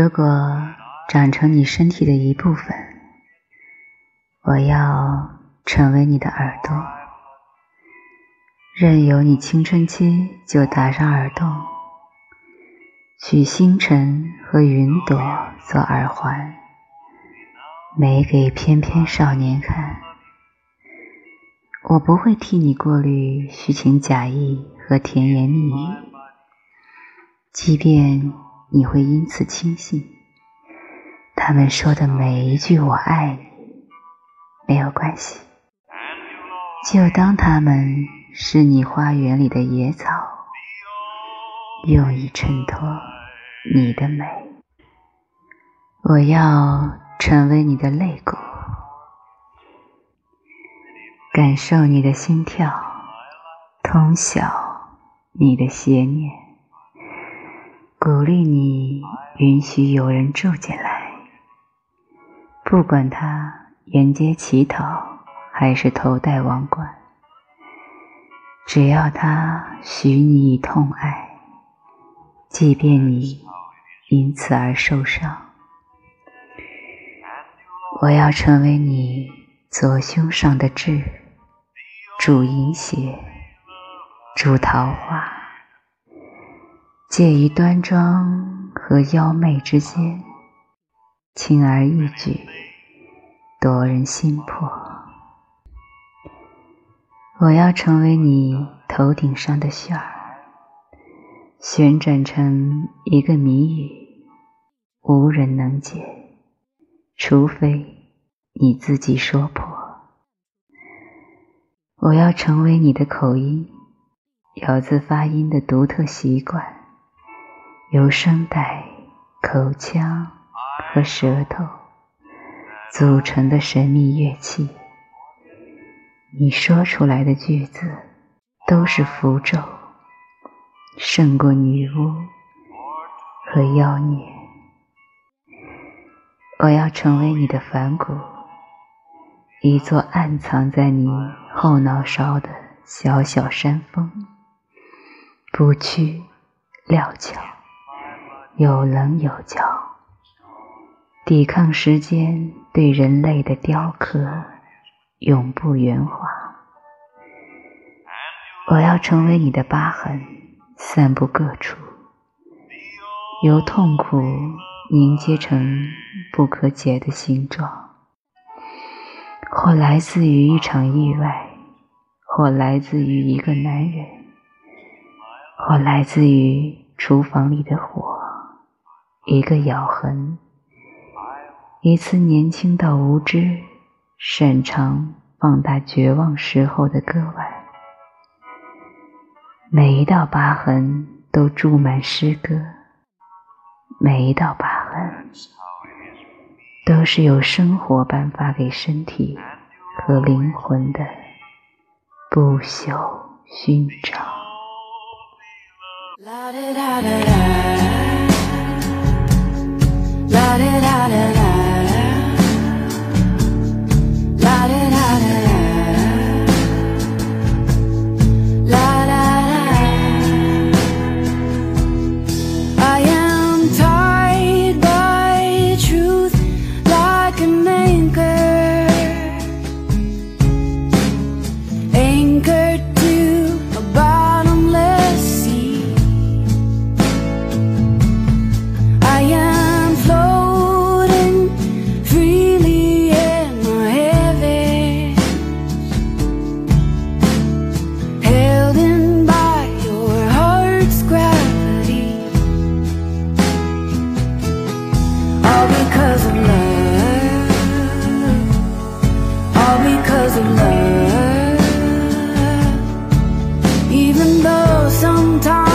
如果长成你身体的一部分，我要成为你的耳朵，任由你青春期就打上耳洞，取星辰和云朵做耳环，没给翩翩少年看。我不会替你过滤虚情假意和甜言蜜语，即便你会因此轻信他们说的每一句“我爱你”，没有关系，就当他们是你花园里的野草，用以衬托你的美。我要成为你的肋骨。感受你的心跳，通晓你的邪念，鼓励你允许有人住进来，不管他沿街乞讨还是头戴王冠，只要他许你以痛爱，即便你因此而受伤，我要成为你左胸上的痣。主淫邪，主桃花，介于端庄和妖媚之间，轻而易举，夺人心魄。我要成为你头顶上的旋儿，旋转成一个谜语，无人能解，除非你自己说破。我要成为你的口音，咬字发音的独特习惯，由声带、口腔和舌头组成的神秘乐器。你说出来的句子都是符咒，胜过女巫和妖孽。我要成为你的反骨。一座暗藏在你后脑勺的小小山峰，不屈料峭，有棱有角，抵抗时间对人类的雕刻，永不圆滑。我要成为你的疤痕，散布各处，由痛苦凝结成不可解的形状。或来自于一场意外，或来自于一个男人，或来自于厨房里的火，一个咬痕，一次年轻到无知、擅长放大绝望时候的割腕。每一道疤痕都注满诗歌，每一道疤痕。都是由生活颁发给身体和灵魂的不朽勋章。time.